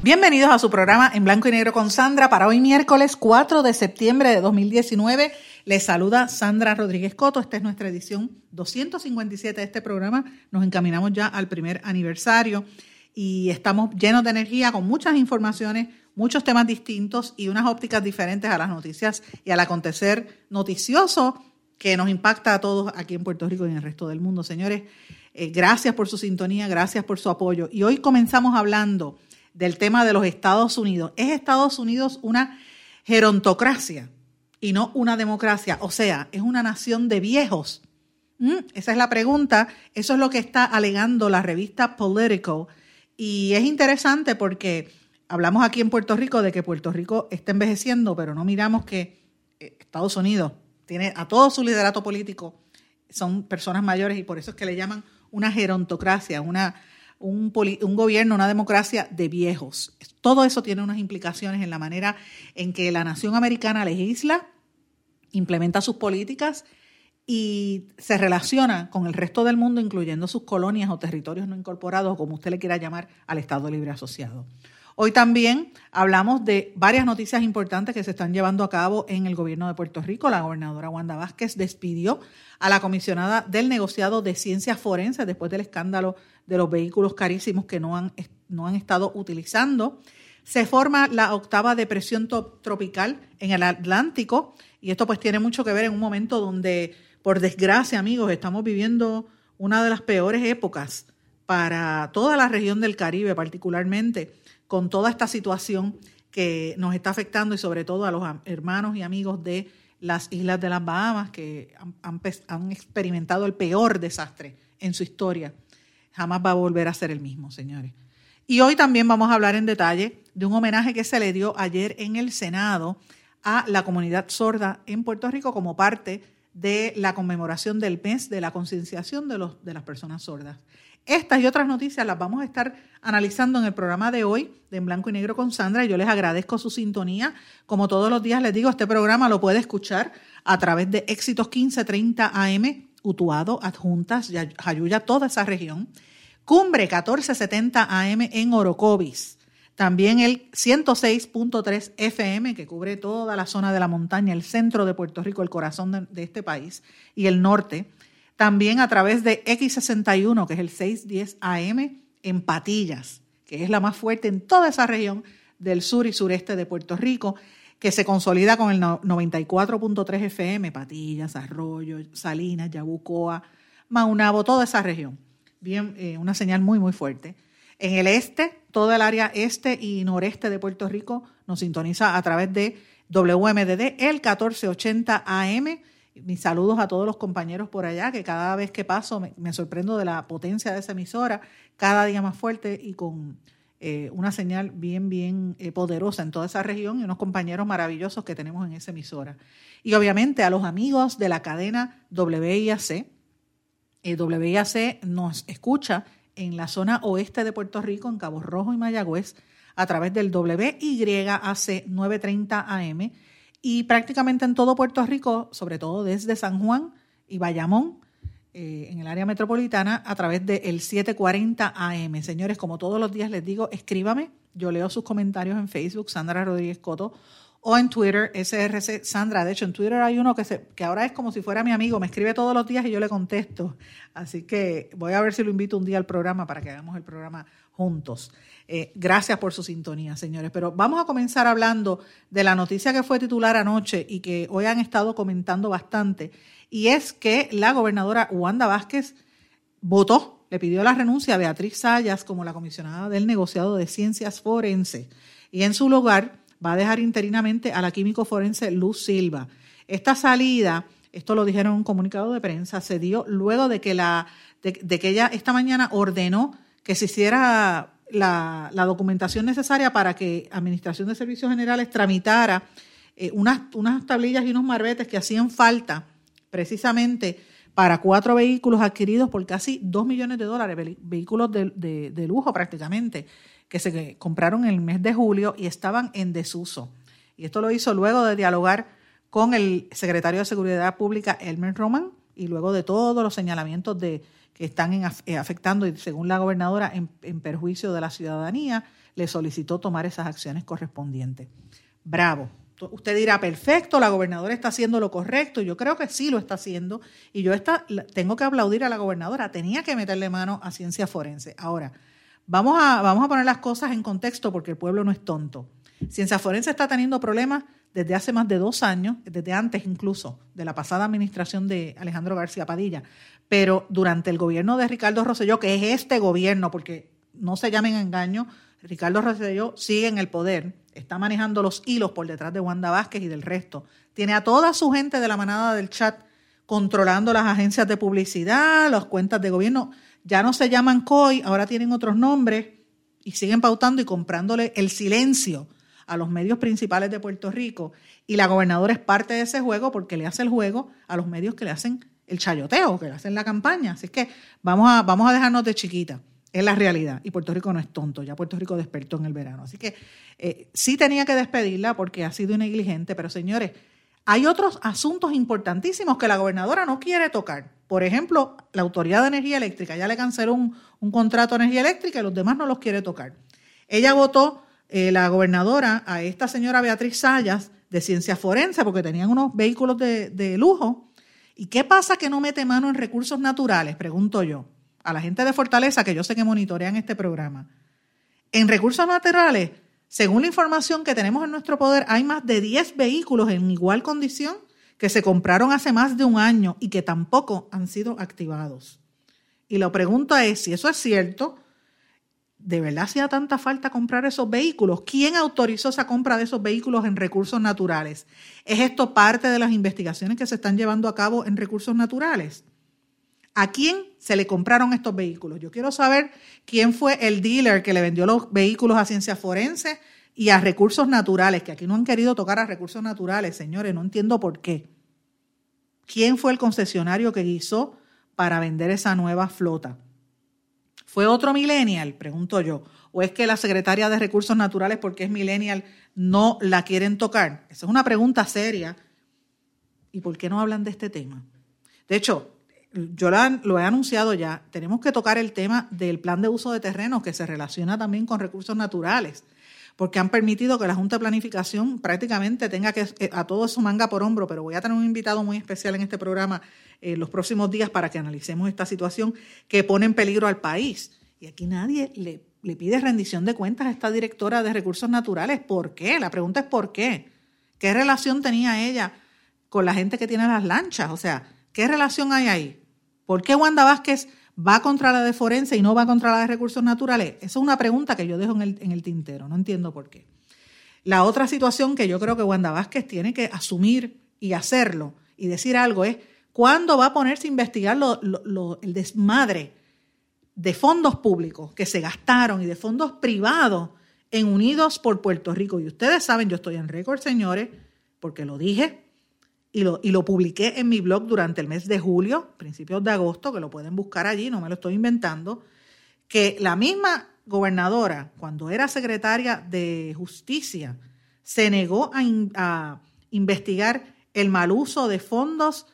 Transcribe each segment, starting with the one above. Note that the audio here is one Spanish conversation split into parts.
Bienvenidos a su programa en blanco y negro con Sandra para hoy miércoles 4 de septiembre de 2019. Les saluda Sandra Rodríguez Coto. Esta es nuestra edición 257 de este programa. Nos encaminamos ya al primer aniversario y estamos llenos de energía con muchas informaciones, muchos temas distintos y unas ópticas diferentes a las noticias y al acontecer noticioso que nos impacta a todos aquí en Puerto Rico y en el resto del mundo. Señores, eh, gracias por su sintonía, gracias por su apoyo. Y hoy comenzamos hablando del tema de los Estados Unidos. ¿Es Estados Unidos una gerontocracia y no una democracia? O sea, ¿es una nación de viejos? ¿Mm? Esa es la pregunta. Eso es lo que está alegando la revista Politico. Y es interesante porque hablamos aquí en Puerto Rico de que Puerto Rico está envejeciendo, pero no miramos que eh, Estados Unidos tiene a todo su liderato político, son personas mayores y por eso es que le llaman una gerontocracia, una, un, un, gobierno, una democracia de viejos. Todo eso tiene unas implicaciones en la manera en que la nación americana legisla, implementa sus políticas y se relaciona con el resto del mundo, incluyendo sus colonias o territorios no incorporados, como usted le quiera llamar, al Estado Libre Asociado. Hoy también hablamos de varias noticias importantes que se están llevando a cabo en el gobierno de Puerto Rico. La gobernadora Wanda Vázquez despidió a la comisionada del negociado de ciencias forenses después del escándalo de los vehículos carísimos que no han, no han estado utilizando. Se forma la octava depresión tropical en el Atlántico y esto pues tiene mucho que ver en un momento donde, por desgracia amigos, estamos viviendo una de las peores épocas para toda la región del Caribe particularmente con toda esta situación que nos está afectando y sobre todo a los hermanos y amigos de las Islas de las Bahamas que han, experimentado el peor desastre en su historia. Jamás va a volver a ser el mismo, señores. Y hoy también vamos a hablar en detalle de un homenaje que se le dio ayer en el Senado a la comunidad sorda en Puerto Rico como parte de la conmemoración del mes de la concienciación de, de las personas sordas. Estas y otras noticias las vamos a estar analizando en el programa de hoy de En Blanco y Negro con Sandra. Yo les agradezco su sintonía. Como todos los días les digo, este programa lo puede escuchar a través de Éxitos 1530 AM, Utuado, Adjuntas, Jayuya, toda esa región. Cumbre 1470 AM en Orocovis. También el 106.3 FM, que cubre toda la zona de la montaña, el centro de Puerto Rico, el corazón de este país, y el norte también a través de X61, que es el 610 AM, en Patillas, que es la más fuerte en toda esa región del sur y sureste de Puerto Rico, que se consolida con el 94.3 FM, Patillas, Arroyo, Salinas, Yabucoa, Maunabo, toda esa región. Bien, eh, una señal muy, muy fuerte. En el este, toda el área este y noreste de Puerto Rico nos sintoniza a través de WMDD, el 1480 AM, mis saludos a todos los compañeros por allá, que cada vez que paso me, sorprendo de la potencia de esa emisora, cada día más fuerte y con eh, una señal bien, bien eh, poderosa en toda esa región y unos compañeros maravillosos que tenemos en esa emisora. Y obviamente a los amigos de la cadena WIAC. Eh, WIAC nos escucha en la zona oeste de Puerto Rico, en Cabo Rojo y Mayagüez, a través del WYAC 930 AM y prácticamente en todo Puerto Rico, sobre todo desde San Juan y Bayamón, eh, en el área metropolitana, a través del 740 AM. Señores, como todos los días les digo, escríbame. Yo leo sus comentarios en Facebook, Sandra Rodríguez Coto, o en Twitter, SRC Sandra. De hecho, en Twitter hay uno que, se, que ahora es como si fuera mi amigo, me escribe todos los días y yo le contesto. Así que voy a ver si lo invito un día al programa para que hagamos el programa juntos. Eh, gracias por su sintonía, señores. Pero vamos a comenzar hablando de la noticia que fue titular anoche y que hoy han estado comentando bastante. Y es que la gobernadora Wanda Vázquez votó, le pidió la renuncia a Beatriz Sayas como la comisionada del negociado de ciencias forenses. Y en su lugar va a dejar interinamente a la químico forense Luz Silva. Esta salida esto lo dijeron en un comunicado de prensa, se dio luego de que, la, de, que ella esta mañana ordenó que se hiciera la, documentación necesaria para que Administración de Servicios Generales tramitara eh, unas, unas tablillas y unos marbetes que hacían falta precisamente para cuatro vehículos adquiridos por casi dos millones de dólares, vehículos de, de lujo prácticamente, que se compraron en el mes de julio y estaban en desuso. Y esto lo hizo luego de dialogar con el secretario de Seguridad Pública, Elmer Roman, y luego de todos los señalamientos de, que están eh, afectando, según la gobernadora, en, perjuicio de la ciudadanía, le solicitó tomar esas acciones correspondientes. Bravo. Usted dirá, perfecto, la gobernadora está haciendo lo correcto. Yo creo que sí lo está haciendo. Y yo tengo que aplaudir a la gobernadora. Tenía que meterle mano a ciencia forense. Ahora, vamos a, vamos a poner las cosas en contexto porque el pueblo no es tonto. Ciencia forense está teniendo problemas desde hace más de dos años, desde antes incluso de la pasada administración de Alejandro García Padilla, pero durante el gobierno de Ricardo Rosselló, que es este gobierno, porque no se llamen engaño, Ricardo Rosselló sigue en el poder, está manejando los hilos por detrás de Wanda Vázquez y del resto. Tiene a toda su gente de la manada del chat controlando las agencias de publicidad, las cuentas de gobierno. Ya no se llaman COI, ahora tienen otros nombres y siguen pautando y comprándole el silencio a los medios principales de Puerto Rico y la gobernadora es parte de ese juego porque le hace el juego a los medios que le hacen el chayoteo, que le hacen la campaña. Así que vamos a, vamos a dejarnos de chiquita. Es la realidad. Y Puerto Rico no es tonto. Ya Puerto Rico despertó en el verano. Así que eh, sí tenía que despedirla porque ha sido negligente. Pero señores, hay otros asuntos importantísimos que la gobernadora no quiere tocar. Por ejemplo, la Autoridad de Energía Eléctrica ya le canceló un, un contrato de energía eléctrica y los demás no los quiere tocar. Ella votó eh, la gobernadora a esta señora Beatriz Sayas de ciencia forense porque tenían unos vehículos de, lujo. ¿Y qué pasa que no mete mano en recursos naturales? Pregunto yo. A la gente de Fortaleza, que yo sé que monitorean este programa. En recursos naturales, según la información que tenemos en nuestro poder, hay más de 10 vehículos en igual condición que se compraron hace más de un año y que tampoco han sido activados. Y la pregunta es si eso es cierto, ¿de verdad hacía tanta falta comprar esos vehículos? ¿Quién autorizó esa compra de esos vehículos en recursos naturales? ¿Es esto parte de las investigaciones que se están llevando a cabo en recursos naturales? ¿A quién se le compraron estos vehículos? Yo quiero saber quién fue el dealer que le vendió los vehículos a ciencia forense y a recursos naturales, que aquí no han querido tocar a recursos naturales, señores, no entiendo por qué. ¿Quién fue el concesionario que guisó para vender esa nueva flota? ¿Fue otro millennial? Pregunto yo. ¿O es que la secretaria de Recursos Naturales, porque es millennial, no la quieren tocar? Esa es una pregunta seria. ¿Y por qué no hablan de este tema? De hecho, yo lo he anunciado ya, tenemos que tocar el tema del plan de uso de terrenos que se relaciona también con recursos naturales porque han permitido que la Junta de Planificación prácticamente tenga que eh, a todo eso manga por hombro, pero voy a tener un invitado muy especial en este programa en eh, los próximos días para que analicemos esta situación que pone en peligro al país. Y aquí nadie le, le pide rendición de cuentas a esta directora de recursos naturales. ¿Por qué? La pregunta es ¿por qué? ¿Qué relación tenía ella con la gente que tiene las lanchas? O sea, ¿qué relación hay ahí? ¿Por qué Wanda Vázquez ¿Va contra la de forense y no va contra la de recursos naturales? Esa es una pregunta que yo dejo en el, en el tintero, no entiendo por qué. La otra situación que yo creo que Wanda Vázquez tiene que asumir y hacerlo y decir algo es, ¿cuándo va a ponerse a investigar el desmadre de fondos públicos que se gastaron y de fondos privados en Unidos por Puerto Rico? Y ustedes saben, yo estoy en récord, señores, porque lo dije, y lo, y lo publiqué en mi blog durante el mes de julio, principios de agosto, que lo pueden buscar allí, no me lo estoy inventando, que la misma gobernadora, cuando era secretaria de justicia, se negó a, investigar el mal uso de fondos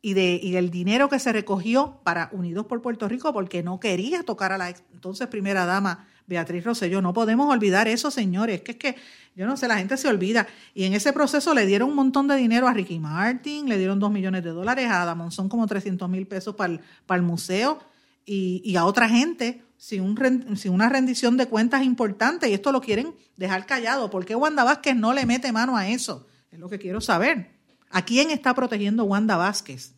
y, de, y del dinero que se recogió para Unidos por Puerto Rico porque no quería tocar a la entonces primera dama Beatriz Rosselló. No podemos olvidar eso, señores. Que es que, yo no sé, la gente se olvida. Y en ese proceso le dieron un montón de dinero a Ricky Martin, le dieron dos millones de dólares, a Adamon son como 300 mil pesos para el, museo y, a otra gente sin, sin una rendición de cuentas importante. Y esto lo quieren dejar callado. ¿Por qué Wanda Vázquez no le mete mano a eso? Es lo que quiero saber. ¿A quién está protegiendo Wanda Vázquez?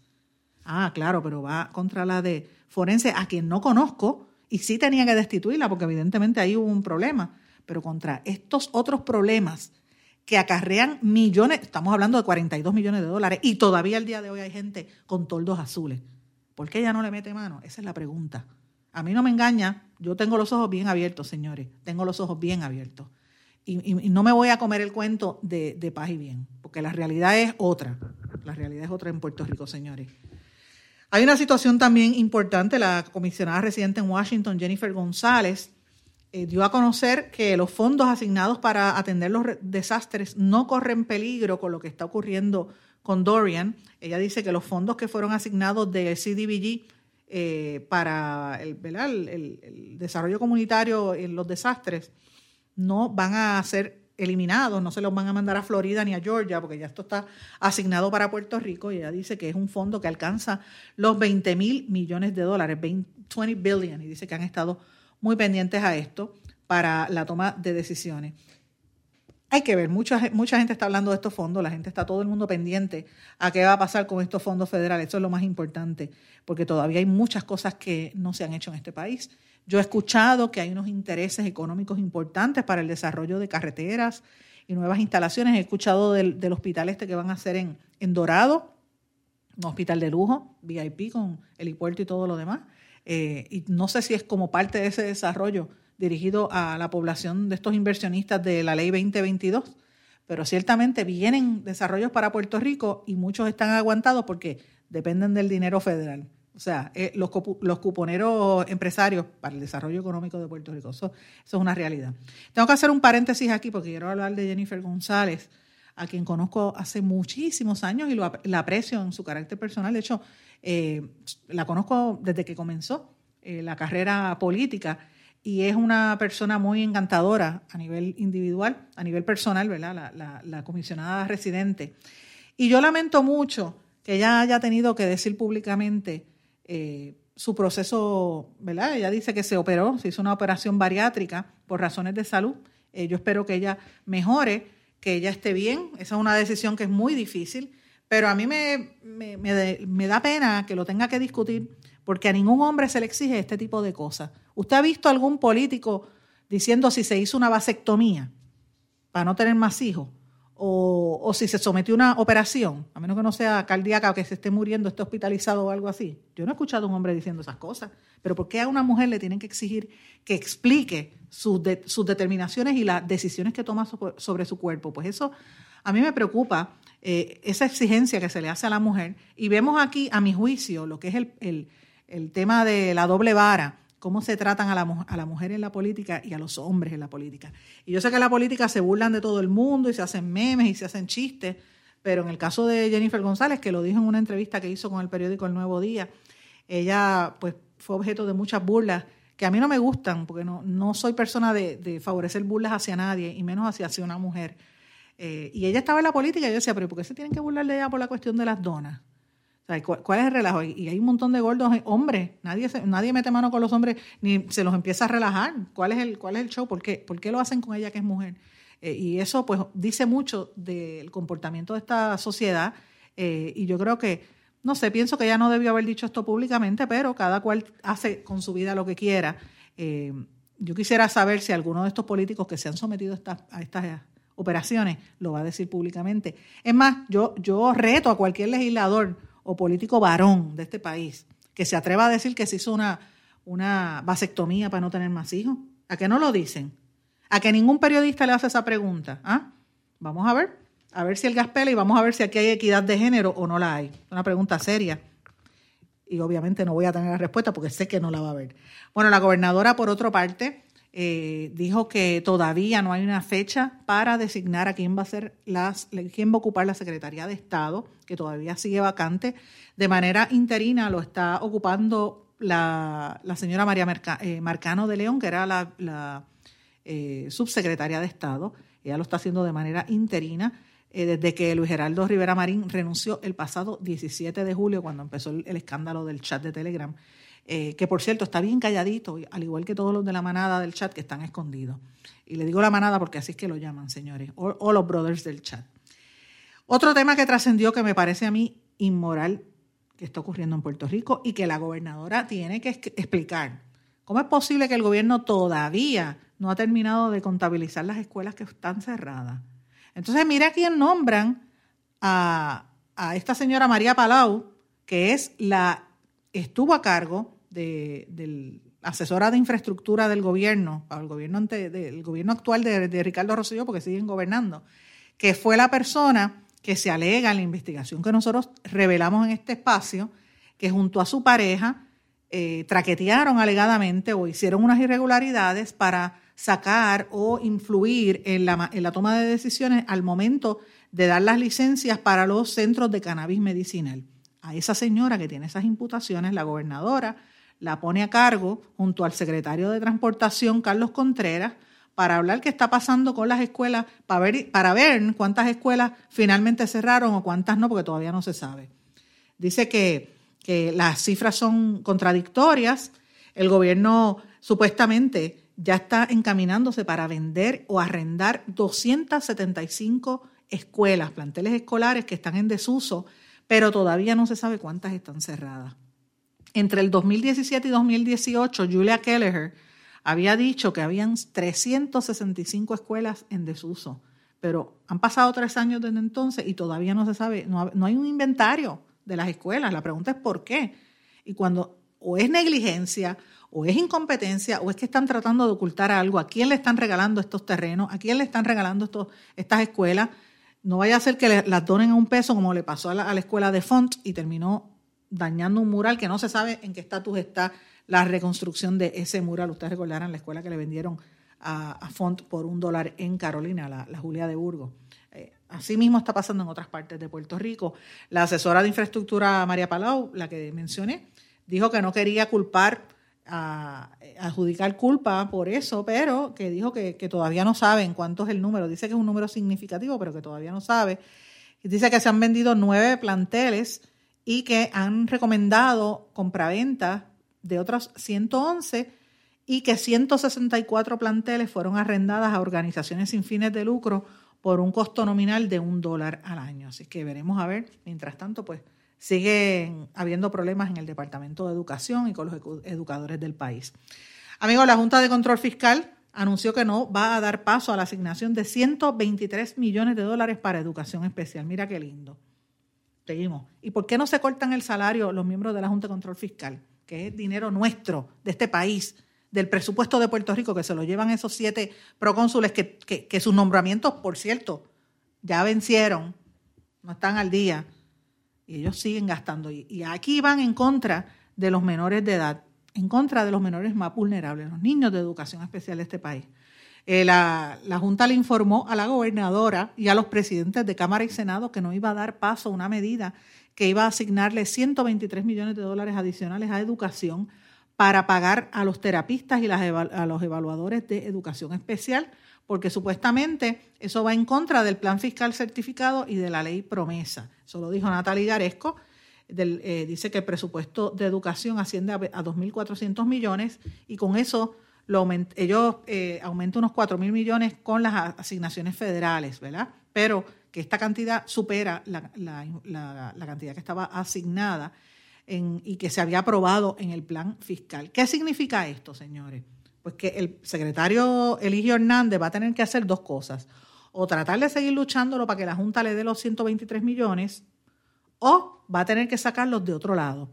Ah, claro, pero va contra la de forense, a quien no conozco, y sí tenía que destituirla porque evidentemente ahí hubo un problema, pero contra estos otros problemas que acarrean millones, estamos hablando de 42 millones de dólares, y todavía al día de hoy hay gente con toldos azules. ¿Por qué ella no le mete mano? Esa es la pregunta. A mí no me engaña, yo tengo los ojos bien abiertos, señores, tengo los ojos bien abiertos. Y, no me voy a comer el cuento de, de paz y bien, porque la realidad es otra. La realidad es otra en Puerto Rico, señores. Hay una situación también importante. La comisionada residente en Washington, Jennifer González, eh, dio a conocer que los fondos asignados para atender los desastres no corren peligro con lo que está ocurriendo con Dorian. Ella dice que los fondos que fueron asignados de CDBG eh, para el, el, desarrollo comunitario en los desastres no van a ser eliminados, no se los van a mandar a Florida ni a Georgia, porque ya esto está asignado para Puerto Rico y ella dice que es un fondo que alcanza los 20 mil millones de dólares, 20 billion, y dice que han estado muy pendientes a esto para la toma de decisiones. Hay que ver, mucha, mucha gente está hablando de estos fondos, la gente está todo el mundo pendiente a qué va a pasar con estos fondos federales, eso es lo más importante, porque todavía hay muchas cosas que no se han hecho en este país yo he escuchado que hay unos intereses económicos importantes para el desarrollo de carreteras y nuevas instalaciones. He escuchado del, hospital este que van a hacer en, en, Dorado, un hospital de lujo, VIP con helipuerto y todo lo demás. Eh, y no sé si es como parte de ese desarrollo dirigido a la población de estos inversionistas de la ley 2022, pero ciertamente vienen desarrollos para Puerto Rico y muchos están aguantados porque dependen del dinero federal. O sea, eh, los, cuponeros empresarios para el desarrollo económico de Puerto Rico. Eso, es una realidad. Tengo que hacer un paréntesis aquí porque quiero hablar de Jennifer González, a quien conozco hace muchísimos años y la aprecio en su carácter personal. De hecho, eh, la conozco desde que comenzó eh, la carrera política y es una persona muy encantadora a nivel individual, a nivel personal, ¿verdad? La, la comisionada residente. Y yo lamento mucho que ella haya tenido que decir públicamente eh, su proceso, ¿verdad? Ella dice que se operó, se hizo una operación bariátrica por razones de salud. Eh, yo espero que ella mejore, que ella esté bien. Esa es una decisión que es muy difícil, pero a mí me, me, me, da pena que lo tenga que discutir porque a ningún hombre se le exige este tipo de cosas. ¿Usted ha visto algún político diciendo si se hizo una vasectomía para no tener más hijos? O, si se sometió a una operación, a menos que no sea cardíaca o que se esté muriendo, esté hospitalizado o algo así. Yo no he escuchado a un hombre diciendo esas cosas. Pero ¿por qué a una mujer le tienen que exigir que explique sus, determinaciones y las decisiones que toma sobre, su cuerpo? Pues eso a mí me preocupa, eh, esa exigencia que se le hace a la mujer. Y vemos aquí, a mi juicio, lo que es el tema de la doble vara cómo se tratan a la, a la mujer en la política y a los hombres en la política. Y yo sé que en la política se burlan de todo el mundo y se hacen memes y se hacen chistes, pero en el caso de Jennifer González, que lo dijo en una entrevista que hizo con el periódico El Nuevo Día, ella pues fue objeto de muchas burlas que a mí no me gustan, porque no, soy persona de, favorecer burlas hacia nadie, y menos hacia, hacia una mujer. Eh, y ella estaba en la política y yo decía, pero ¿por qué se tienen que burlar de ella por la cuestión de las donas? ¿Cuál, es el relajo? Y hay un montón de gordos eh, hombres. Nadie, nadie mete mano con los hombres ni se los empieza a relajar. ¿Cuál es el, cuál es el show? ¿Por qué? ¿Por qué lo hacen con ella que es mujer? Eh, y eso pues dice mucho del comportamiento de esta sociedad. Eh, y yo creo que, no sé, pienso que ella no debió haber dicho esto públicamente, pero cada cual hace con su vida lo que quiera. yo quisiera saber si alguno de estos políticos que se han sometido a estas, a estas operaciones lo va a decir públicamente. Es más, yo, yo reto a cualquier legislador o político varón de este país que se atreva a decir que se hizo una, una vasectomía para no tener más hijos? ¿A qué no lo dicen? ¿A que ningún periodista le hace esa pregunta? ¿Ah? Vamos a ver, a ver si el gas pela y vamos a ver si aquí hay equidad de género o no la hay. Una pregunta seria. Y obviamente no voy a tener la respuesta porque sé que no la va a haber. Bueno, la gobernadora, por otra parte, eh, dijo que todavía no hay una fecha para designar a quién va a ser las, quién va a ocupar la Secretaría de Estado, que todavía sigue vacante. De manera interina lo está ocupando la, señora María eh, Marcano de León, que era la, eh, subsecretaria de Estado. Ella lo está haciendo de manera interina desde que Luis Geraldo Rivera Marín renunció el pasado 17 de julio, cuando empezó el escándalo del chat de Telegram eh, que por cierto está bien calladito, al igual que todos los de la manada del chat que están escondidos. Y le digo la manada porque así es que lo llaman, señores, o, los brothers del chat. Otro tema que trascendió que me parece a mí inmoral que está ocurriendo en Puerto Rico y que la gobernadora tiene que explicar. ¿Cómo es posible que el gobierno todavía no ha terminado de contabilizar las escuelas que están cerradas? Entonces, mira quién nombran a, a esta señora María Palau, que es la, estuvo a cargo de, del asesora de infraestructura del gobierno, el gobierno, del gobierno actual de, de, Ricardo Rosselló, porque siguen gobernando, que fue la persona que se alega en la investigación que nosotros revelamos en este espacio, que junto a su pareja eh, traquetearon alegadamente o hicieron unas irregularidades para sacar o influir en la, en la toma de decisiones al momento de dar las licencias para los centros de cannabis medicinal. A esa señora que tiene esas imputaciones, la gobernadora, la pone a cargo junto al secretario de Transportación, Carlos Contreras, para hablar qué está pasando con las escuelas, para ver, para ver cuántas escuelas finalmente cerraron o cuántas no, porque todavía no se sabe. Dice que, que las cifras son contradictorias. El gobierno supuestamente ya está encaminándose para vender o arrendar 275 escuelas, planteles escolares que están en desuso, pero todavía no se sabe cuántas están cerradas. Entre el 2017 y 2018, Julia Kelleher había dicho que habían 365 escuelas en desuso, pero han pasado tres años desde entonces y todavía no se sabe, no, hay un inventario de las escuelas. La pregunta es por qué. Y cuando o es negligencia, o es incompetencia, o es que están tratando de ocultar algo, a quién le están regalando estos terrenos, a quién le están regalando estas escuelas. No vaya a ser que las donen a un peso como le pasó a la, a la escuela de Font y terminó dañando un mural que no se sabe en qué estatus está la reconstrucción de ese mural. Ustedes recordarán la escuela que le vendieron a, Font por un dólar en Carolina, la, Julia de Burgos. Eh, así mismo está pasando en otras partes de Puerto Rico. La asesora de infraestructura María Palau, la que mencioné, dijo que no quería culpar, adjudicar culpa por eso, pero que dijo que, que todavía no saben cuánto es el número. Dice que es un número significativo, pero que todavía no sabe. Dice que se han vendido nueve planteles y que han recomendado compraventa de otros 111 y que 164 planteles fueron arrendadas a organizaciones sin fines de lucro por un costo nominal de un dólar al año. Así que veremos a ver. Mientras tanto, pues siguen habiendo problemas en el Departamento de Educación y con los educadores del país. Amigos, la Junta de Control Fiscal anunció que no va a dar paso a la asignación de 123 millones de dólares para educación especial. Mira qué lindo. Seguimos. ¿Y por qué no se cortan el salario los miembros de la Junta de Control Fiscal? Que es dinero nuestro, de este país, del presupuesto de Puerto Rico, que se lo llevan esos siete procónsules que, que, sus nombramientos, por cierto, ya vencieron, no están al día, y ellos siguen gastando. Y, y aquí van en contra de los menores de edad, en contra de los menores más vulnerables, los niños de educación especial de este país. Eh, la, Junta le informó a la gobernadora y a los presidentes de Cámara y Senado que no iba a dar paso a una medida que iba a asignarle 123 millones de dólares adicionales a educación para pagar a los terapistas y a los evaluadores de educación especial, porque supuestamente eso va en contra del plan fiscal certificado y de la ley promesa. Eso lo dijo Natalie Garesco. Eh, dice que el presupuesto de educación asciende a, a 2.400 millones y con eso ellos eh, aumentan unos 4 mil millones con las asignaciones federales, ¿verdad? Pero que esta cantidad supera la, cantidad que estaba asignada y que se había aprobado en el plan fiscal. ¿Qué significa esto, señores? Pues que el secretario Eligio Hernández va a tener que hacer dos cosas. O tratar de seguir luchándolo para que la Junta le dé los 123 millones, o va a tener que sacarlos de otro lado.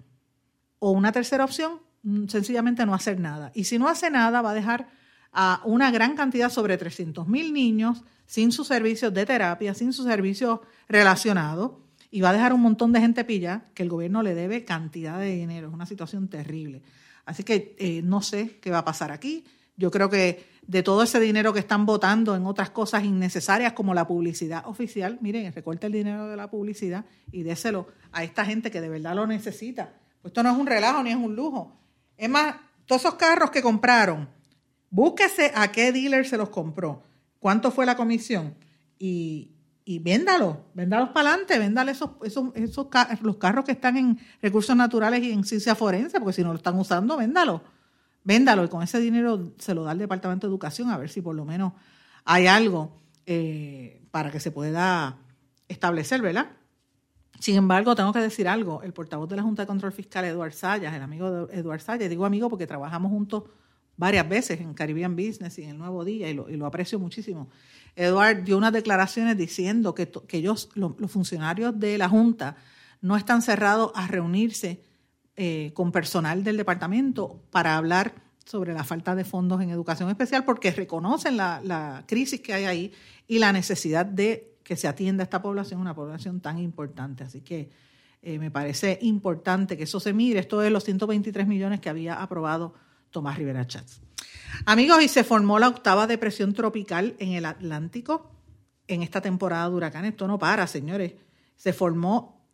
O una tercera opción, sencillamente no hacer nada. Y si no hace nada, va a dejar a una gran cantidad, sobre 300 mil niños, sin sus servicios de terapia, sin sus servicios relacionados, y va a dejar un montón de gente pilla que el gobierno le debe cantidad de dinero. Es una situación terrible. Así que eh, no sé qué va a pasar aquí. Yo creo que de todo ese dinero que están votando en otras cosas innecesarias como la publicidad oficial, miren, recorte el dinero de la publicidad y déselo a esta gente que de verdad lo necesita. Pues esto no es un relajo ni es un lujo. Es más, todos esos carros que compraron, búsquese a qué dealer se los compró, cuánto fue la comisión y, y véndalos, véndalos para adelante, véndale esos, esos, esos, los carros que están en recursos naturales y en ciencia forense, porque si no lo están usando, véndalo, véndalo y con ese dinero se lo da al Departamento de Educación a ver si por lo menos hay algo eh, para que se pueda establecer, ¿verdad? Sin embargo, tengo que decir algo. El portavoz de la Junta de Control Fiscal, Eduard Sayas, el amigo de Eduard Sayas, digo amigo porque trabajamos juntos varias veces en Caribbean Business y en el Nuevo Día y lo, aprecio muchísimo. Eduard dio unas declaraciones diciendo que, ellos, los funcionarios de la Junta, no están cerrados a reunirse eh, con personal del departamento para hablar sobre la falta de fondos en educación especial porque reconocen la, crisis que hay ahí y la necesidad de que se atienda a esta población, una población tan importante. Así que eh, me parece importante que eso se mire. Esto es los 123 millones que había aprobado Tomás Rivera Chats. Amigos, y se formó la octava depresión tropical en el Atlántico en esta temporada de huracanes. Esto no para, señores. Se formó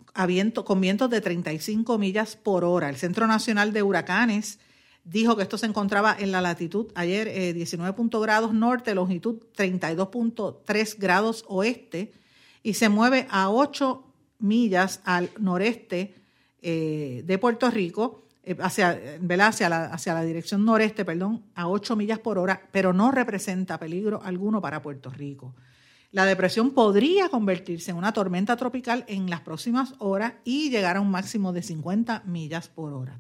con vientos de 35 millas por hora. El Centro Nacional de Huracanes dijo que esto se encontraba en la latitud ayer 19 eh, grados norte, longitud 32.3 grados oeste y se mueve a 8 millas al noreste eh, de Puerto Rico, eh, hacia, Hacia, la, hacia la dirección noreste, perdón, a 8 millas por hora, pero no representa peligro alguno para Puerto Rico. La depresión podría convertirse en una tormenta tropical en las próximas horas y llegar a un máximo de 50 millas por hora.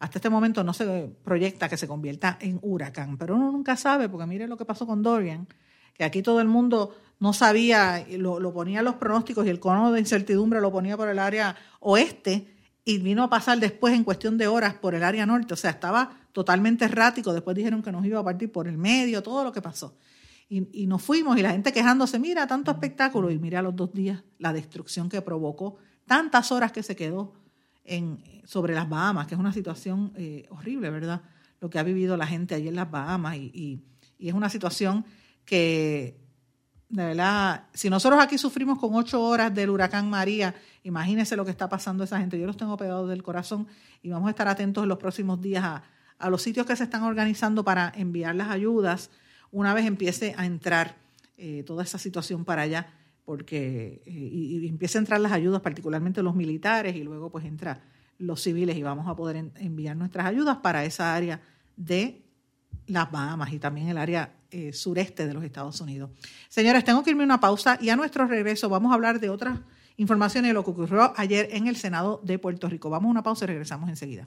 Hasta este momento no se proyecta que se convierta en huracán, pero uno nunca sabe, porque mire lo que pasó con Dorian, que aquí todo el mundo no sabía, lo, ponía los pronósticos y el cono de incertidumbre lo ponía por el área oeste y vino a pasar después en cuestión de horas por el área norte. O sea, estaba totalmente errático. Después dijeron que nos iba a partir por el medio, todo lo que pasó. Y, nos fuimos y la gente quejándose, mira, tanto espectáculo y mira los dos días la destrucción que provocó, tantas horas que se quedó en, sobre las Bahamas, que es una situación eh, horrible, ¿verdad? Lo que ha vivido la gente allí en las Bahamas y, es una situación que, de verdad, si nosotros aquí sufrimos con ocho horas del huracán María, imagínense lo que está pasando a esa gente. Yo los tengo pegados del corazón y vamos a estar atentos en los próximos días a, los sitios que se están organizando para enviar las ayudas una vez empiece a entrar eh, toda esa situación para allá, porque eh, y, empiece a entrar las ayudas, particularmente los militares, y luego pues entra los civiles y vamos a poder enviar nuestras ayudas para esa área de las Bahamas y también el área eh, sureste de los Estados Unidos. Señores, tengo que irme a una pausa y a nuestro regreso vamos a hablar de otras informaciones de lo que ocurrió ayer en el Senado de Puerto Rico. Vamos a una pausa y regresamos enseguida.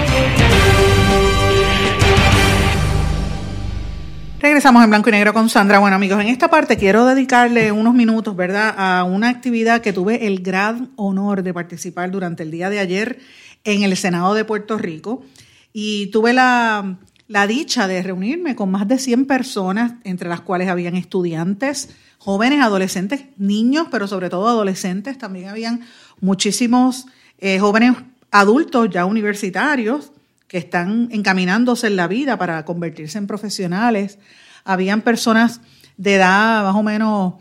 Regresamos en blanco y negro con Sandra. Bueno, amigos, en esta parte quiero dedicarle unos minutos, ¿verdad?, a una actividad que tuve el gran honor de participar durante el día de ayer en el Senado de Puerto Rico. Y tuve la, dicha de reunirme con más de 100 personas, entre las cuales habían estudiantes, jóvenes, adolescentes, niños, pero sobre todo adolescentes. También habían muchísimos eh, jóvenes adultos ya universitarios que están encaminándose en la vida para convertirse en profesionales. Habían personas de edad más o menos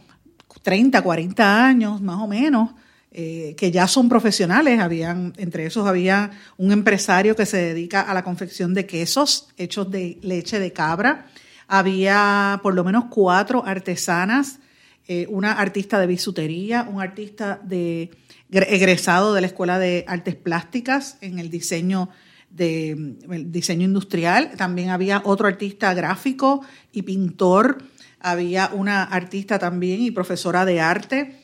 30, 40 años, más o menos, eh, que ya son profesionales. Habían, entre esos había un empresario que se dedica a la confección de quesos hechos de leche de cabra. Había por lo menos cuatro artesanas, eh, una artista de bisutería, un artista de egresado de la Escuela de Artes Plásticas en el diseño de diseño industrial, también había otro artista gráfico y pintor, había una artista también y profesora de arte,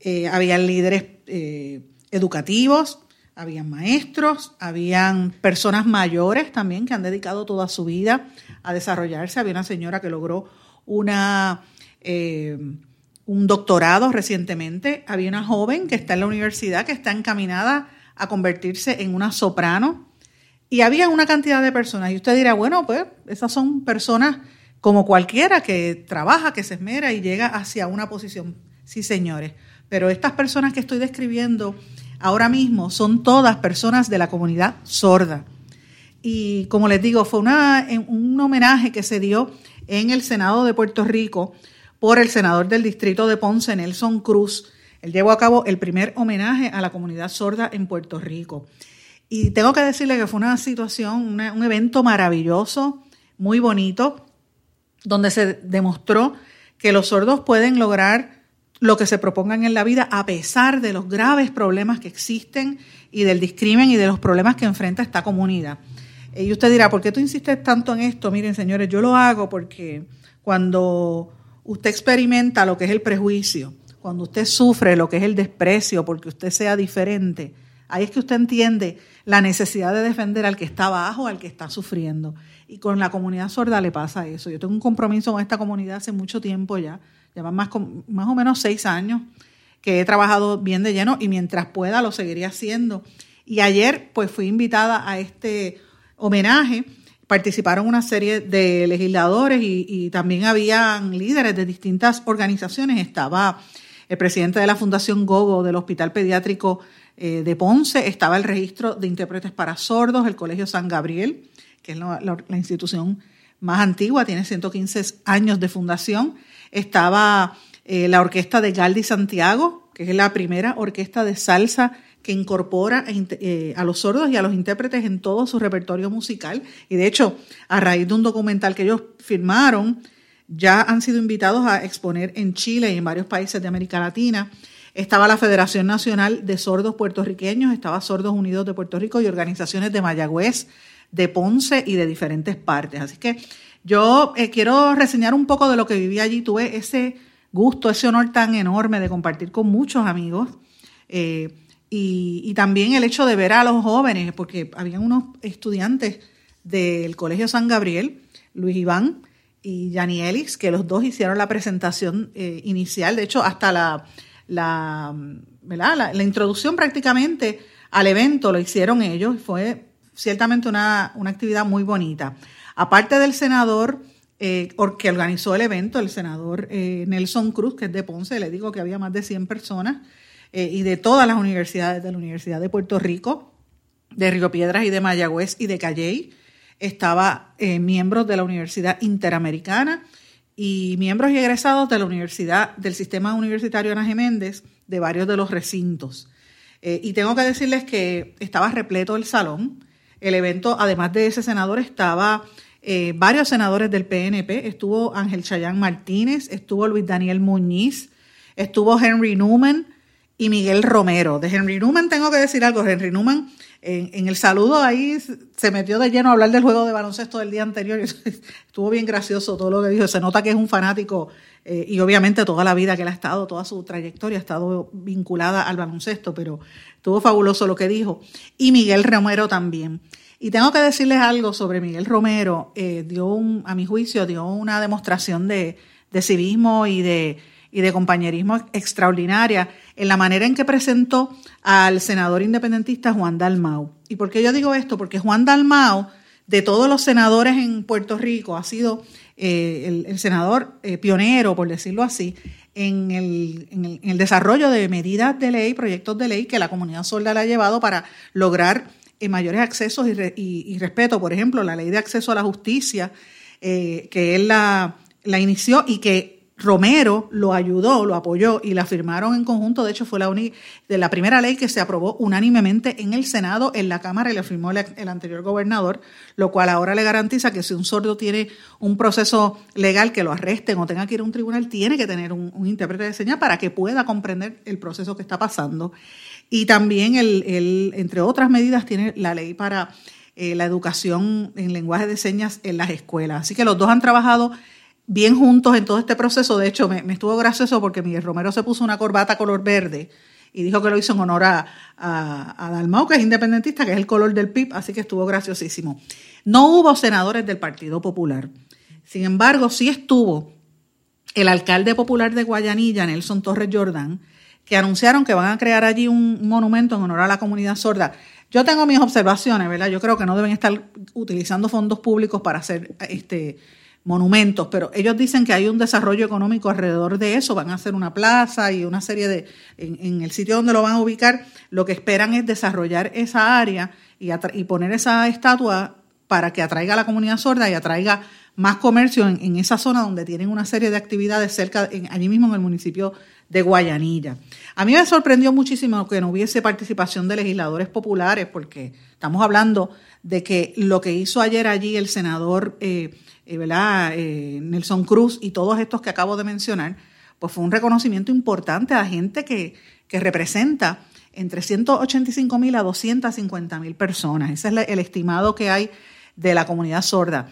eh, había líderes eh, educativos, habían maestros, habían personas mayores también que han dedicado toda su vida a desarrollarse. Había una señora que logró una, eh, un doctorado recientemente. Había una joven que está en la universidad que está encaminada a convertirse en una soprano y había una cantidad de personas. Y usted dirá, bueno, pues esas son personas como cualquiera que trabaja, que se esmera y llega hacia una posición. Sí, señores. Pero estas personas que estoy describiendo ahora mismo son todas personas de la comunidad sorda. Y como les digo, fue una, un homenaje que se dio en el Senado de Puerto Rico por el senador del distrito de Ponce, Nelson Cruz. Él llevó a cabo el primer homenaje a la comunidad sorda en Puerto Rico. Y tengo que decirle que fue una situación, un evento maravilloso, muy bonito, donde se demostró que los sordos pueden lograr lo que se propongan en la vida a pesar de los graves problemas que existen y del discrimen y de los problemas que enfrenta esta comunidad. Y usted dirá, ¿por qué tú insistes tanto en esto? Miren, señores, yo lo hago porque cuando usted experimenta lo que es el prejuicio, cuando usted sufre lo que es el desprecio porque usted sea diferente, ahí es que usted entiende la necesidad de defender al que está abajo, al que está sufriendo. Y con la comunidad sorda le pasa eso. Yo tengo un compromiso con esta comunidad hace mucho tiempo ya, lleva más, más o menos seis años que he trabajado bien de lleno y mientras pueda lo seguiré haciendo. Y ayer pues fui invitada a este homenaje. Participaron una serie de legisladores y, también habían líderes de distintas organizaciones. Estaba el presidente de la Fundación Gogo del Hospital Pediátrico eh, de Ponce, estaba el registro de intérpretes para sordos, el Colegio San Gabriel, que es la, institución más antigua, tiene 115 años de fundación. Estaba eh, la orquesta de Galdi Santiago, que es la primera orquesta de salsa que incorpora eh, a los sordos y a los intérpretes en todo su repertorio musical. Y de hecho, a raíz de un documental que ellos firmaron, ya han sido invitados a exponer en Chile y en varios países de América Latina. Estaba la Federación Nacional de Sordos Puertorriqueños, estaba Sordos Unidos de Puerto Rico y organizaciones de Mayagüez, de Ponce y de diferentes partes. Así que yo eh, quiero reseñar un poco de lo que viví allí. Tuve ese gusto, ese honor tan enorme de compartir con muchos amigos. Eh, y, también el hecho de ver a los jóvenes, porque habían unos estudiantes del Colegio San Gabriel, Luis Iván y Yani Elix, que los dos hicieron la presentación eh, inicial, de hecho hasta la, la, la, introducción prácticamente al evento lo hicieron ellos, fue ciertamente una, una actividad muy bonita. Aparte del senador eh, que organizó el evento, el senador eh, Nelson Cruz, que es de Ponce, le digo que había más de 100 personas, eh, y de todas las universidades, de la Universidad de Puerto Rico, de Río Piedras y de Mayagüez y de Calley. Estaba miembros de la Universidad Interamericana y miembros y egresados de la Universidad del Sistema Universitario Ana Geméndez de varios de los recintos. Eh, y tengo que decirles que estaba repleto el salón. El evento, además de ese senador, estaba varios senadores del PNP. Estuvo Ángel Chayán Martínez, estuvo Luis Daniel Muñiz, estuvo Henry Newman, y Miguel Romero. De Henry Newman tengo que decir algo. Henry Newman en, el saludo ahí se metió de lleno a hablar del juego de baloncesto del día anterior. Estuvo bien gracioso todo lo que dijo. Se nota que es un fanático eh, y obviamente toda la vida que él ha estado, toda su trayectoria ha estado vinculada al baloncesto, pero estuvo fabuloso lo que dijo. Y Miguel Romero también. Y tengo que decirles algo sobre Miguel Romero. Eh, dio un, a mi juicio, dio una demostración de, de civismo y de y de compañerismo extraordinaria en la manera en que presentó al senador independentista Juan Dalmau. ¿Y por qué yo digo esto? Porque Juan Dalmau, de todos los senadores en Puerto Rico, ha sido eh, el, senador eh, pionero, por decirlo así, en el, desarrollo de medidas de ley, proyectos de ley que la comunidad sorda le ha llevado para lograr eh, mayores accesos y, respeto. Por ejemplo, la ley de acceso a la justicia, que él la, la inició y que Romero lo ayudó, lo apoyó y la firmaron en conjunto. De hecho, fue la, de la primera ley que se aprobó unánimemente en el Senado, en la Cámara y la firmó el, anterior gobernador, lo cual ahora le garantiza que si un sordo tiene un proceso legal que lo arresten o tenga que ir a un tribunal, tiene que tener un, intérprete de señas para que pueda comprender el proceso que está pasando. Y también, el, entre otras medidas, tiene la ley para eh, la educación en lenguaje de señas en las escuelas. Así que los dos han trabajado bien juntos en todo este proceso. De hecho, me, estuvo gracioso porque Miguel Romero se puso una corbata color verde y dijo que lo hizo en honor a, a, Dalmau, que es independentista, que es el color del PIB, así que estuvo graciosísimo. No hubo senadores del Partido Popular. Sin embargo, sí estuvo el alcalde popular de Guayanilla, Nelson Torres Jordán, que anunciaron que van a crear allí un monumento en honor a la comunidad sorda. Yo tengo mis observaciones, ¿verdad? Yo creo que no deben estar utilizando fondos públicos para hacer este monumentos, pero ellos dicen que hay un desarrollo económico alrededor de eso, van a hacer una plaza y una serie de, en, el sitio donde lo van a ubicar, lo que esperan es desarrollar esa área y, y poner esa estatua para que atraiga a la comunidad sorda y atraiga más comercio en, esa zona donde tienen una serie de actividades cerca, allí mismo en el municipio de Guayanilla. A mí me sorprendió muchísimo que no hubiese participación de legisladores populares, porque estamos hablando de que lo que hizo ayer allí el senador eh, eh, eh, Nelson Cruz y todos estos que acabo de mencionar, pues fue un reconocimiento importante a gente que, que representa entre 185 mil a 250 mil personas. Ese es el estimado que hay de la comunidad sorda.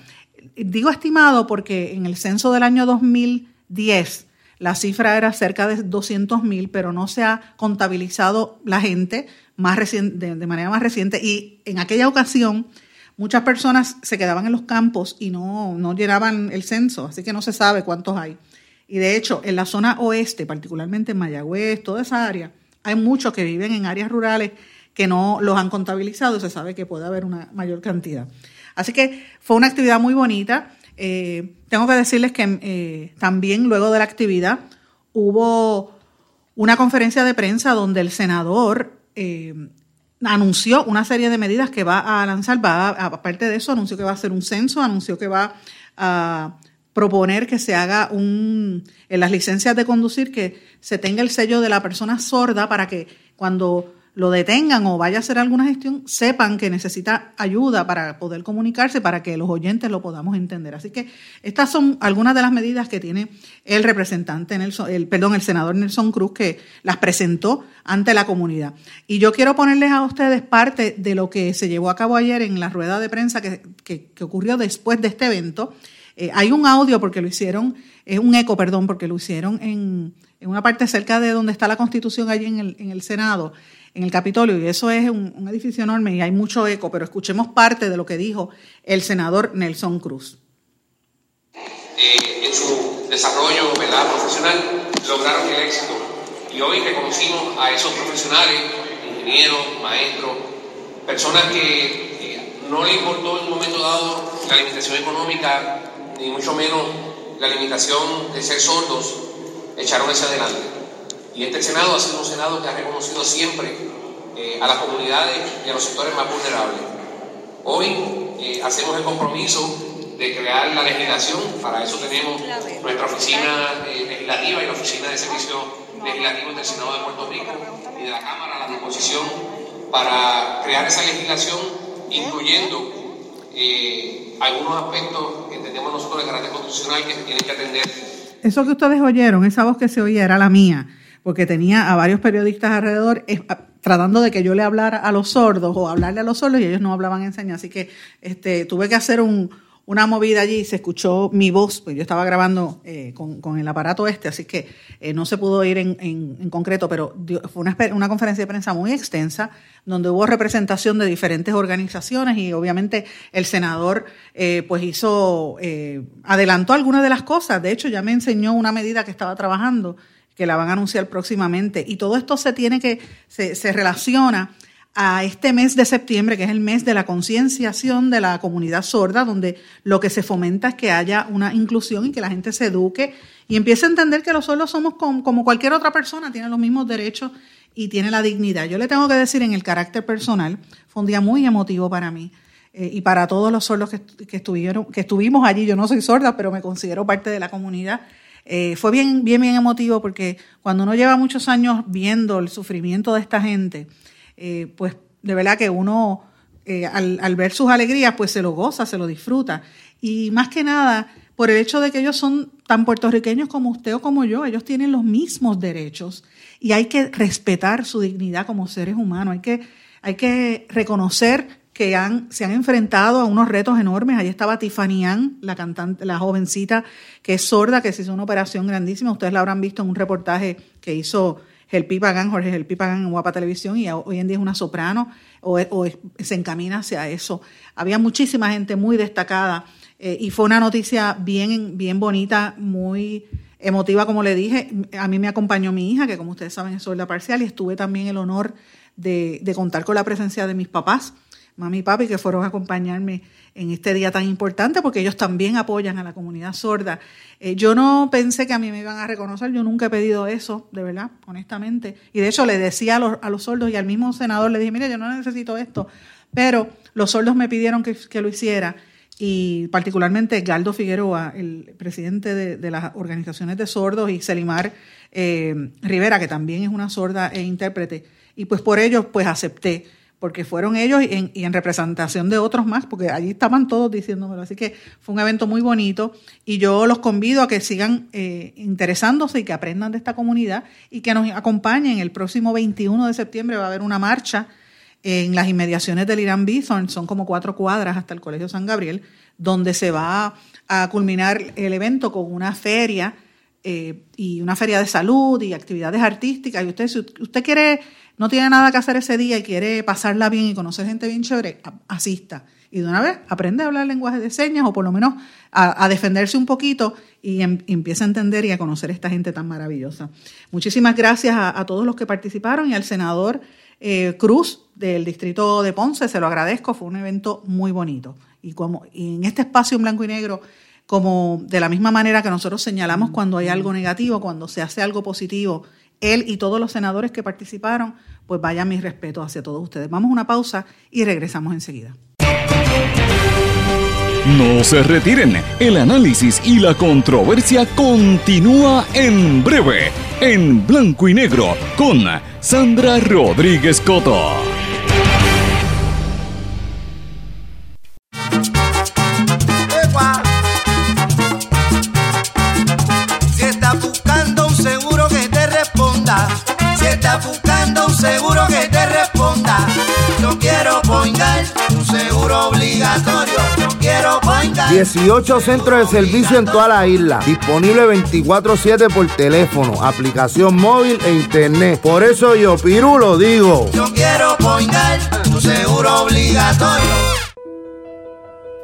Digo estimado porque en el censo del año 2010 la cifra era cerca de 200 mil, pero no se ha contabilizado la gente más de, manera más reciente. Y en aquella ocasión muchas personas se quedaban en los campos y no, no llenaban el censo, así que no se sabe cuántos hay. Y de hecho, en la zona oeste, particularmente en Mayagüez, toda esa área, hay muchos que viven en áreas rurales que no los han contabilizado y se sabe que puede haber una mayor cantidad. Así que fue una actividad muy bonita. Eh, tengo que decirles que eh, también luego de la actividad hubo una conferencia de prensa donde el senador eh, anunció una serie de medidas que va a lanzar. Va aparte de eso, anunció que va a hacer un censo, anunció que va a proponer que se haga un, en las licencias de conducir, que se tenga el sello de la persona sorda para que cuando lo detengan o vaya a hacer alguna gestión, sepan que necesita ayuda para poder comunicarse, para que los oyentes lo podamos entender. Así que estas son algunas de las medidas que tiene el representante, Nelson, el, perdón, el senador Nelson Cruz, que las presentó ante la comunidad. Y yo quiero ponerles a ustedes parte de lo que se llevó a cabo ayer en la rueda de prensa que, que, ocurrió después de este evento eh, hay un audio porque lo hicieron, es un eco, perdón, porque lo hicieron en, una parte cerca de donde está la Constitución, allí en el, en el Senado, en el Capitolio, y eso es un, edificio enorme y hay mucho eco, pero escuchemos parte de lo que dijo el senador Nelson Cruz. Eh, en su desarrollo profesional lograron el éxito y hoy reconocimos a esos profesionales, ingenieros, maestros, personas que eh, no le importó en un momento dado la limitación económica ni mucho menos la limitación de ser sordos, echaron hacia adelante. Y este Senado ha sido un Senado que ha reconocido siempre eh, a las comunidades y a los sectores más vulnerables. Hoy eh, hacemos el compromiso de crear la legislación, para eso tenemos nuestra oficina eh, legislativa y la oficina de servicios legislativos del Senado de Puerto Rico y de la Cámara a la disposición para crear esa legislación, incluyendo algunos aspectos que entendemos nosotros de carácter constitucional que se tienen que atender. Eso que ustedes oyeron, esa voz que se oía era la mía, porque tenía a varios periodistas alrededor tratando de que yo le hablara a los sordos o hablarle a los sordos y ellos no hablaban en señas. Así que este, tuve que hacer un, una movida allí, se escuchó mi voz, pues yo estaba grabando eh, con, el aparato este, así que eh, no se pudo ir en, concreto, pero fue una, conferencia de prensa muy extensa, donde hubo representación de diferentes organizaciones y obviamente el senador eh, pues hizo, adelantó algunas de las cosas, de hecho ya me enseñó una medida que estaba trabajando, que la van a anunciar próximamente, y todo esto se tiene que, se, se relaciona a este mes de septiembre, que es el mes de la concienciación de la comunidad sorda, donde lo que se fomenta es que haya una inclusión y que la gente se eduque y empiece a entender que los sordos somos como, cualquier otra persona, tienen los mismos derechos y tiene la dignidad. Yo le tengo que decir en el carácter personal, fue un día muy emotivo para mí. Eh, y para todos los sordos que, estuvieron, que estuvimos allí, yo no soy sorda, pero me considero parte de la comunidad, eh, fue bien, bien, bien emotivo porque cuando uno lleva muchos años viendo el sufrimiento de esta gente, eh, pues de verdad que uno eh, al, ver sus alegrías, pues se lo goza, se lo disfruta. Y más que nada, por el hecho de que ellos son tan puertorriqueños como usted o como yo, ellos tienen los mismos derechos y hay que respetar su dignidad como seres humanos, hay que, hay que reconocer que han, se han enfrentado a unos retos enormes. Allí estaba Tiffany Ann, la cantante, la jovencita que es sorda, que se hizo una operación grandísima. Ustedes la habrán visto en un reportaje que hizo el Pagan, Jorge el Pagan en Guapa Televisión y hoy en día es una soprano o, se encamina hacia eso. Había muchísima gente muy destacada eh, y fue una noticia bien, bien bonita, muy emotiva, como le dije. A mí me acompañó mi hija, que como ustedes saben es sorda parcial, y estuve también el honor de contar con la presencia de mis papás mami y papi que fueron a acompañarme en este día tan importante porque ellos también apoyan a la comunidad sorda. Eh, yo no pensé que a mí me iban a reconocer, yo nunca he pedido eso, de verdad, honestamente. Y de hecho le decía a los, a los sordos y al mismo senador le dije, mire, yo no necesito esto, pero los sordos me pidieron que, que lo hiciera y particularmente Galdo Figueroa, el presidente de, las organizaciones de sordos, y Selimar eh, Rivera, que también es una sorda e intérprete. Y pues por ello, pues acepté, porque fueron ellos y en, representación de otros más, porque allí estaban todos diciéndomelo. Así que fue un evento muy bonito y yo los convido a que sigan eh, interesándose y que aprendan de esta comunidad y que nos acompañen. El próximo 21 de septiembre va a haber una marcha en las inmediaciones del Irán Bison, son como cuatro cuadras hasta el Colegio San Gabriel, donde se va a culminar el evento con una feria eh, y una feria de salud y actividades artísticas. Y usted, si usted quiere, no tiene nada que hacer ese día y quiere pasarla bien y conocer gente bien chévere, asista. Y de una vez aprende a hablar lenguaje de señas o por lo menos a, defenderse un poquito y, em, empieza a entender y a conocer esta gente tan maravillosa. Muchísimas gracias a, todos los que participaron y al senador eh, Cruz del distrito de Ponce, se lo agradezco, fue un evento muy bonito. Y, como, y en este espacio en blanco y negro, como de la misma manera que nosotros señalamos cuando hay algo negativo, cuando se hace algo positivo, él y todos los senadores que participaron, pues vaya mi respeto hacia todos ustedes. Vamos a una pausa y regresamos enseguida. No se retiren, el análisis y la controversia continúa en breve, en blanco y negro, con Sandra Rodríguez Coto. Seguro obligatorio 18 centros de servicio en toda la isla. Disponible 24-7 por teléfono, aplicación móvil e internet. Por eso yo, Piru, lo digo. Yo quiero poingar tu seguro obligatorio.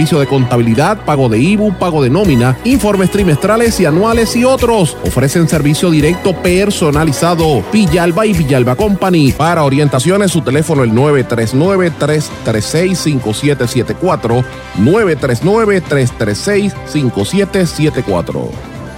servicio de contabilidad, pago de IBU, pago de nómina, informes trimestrales y anuales y otros. Ofrecen servicio directo personalizado. Villalba y Villalba Company. Para orientaciones, su teléfono el 939-336-5774. 939-336-5774.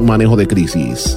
manejo de crisis.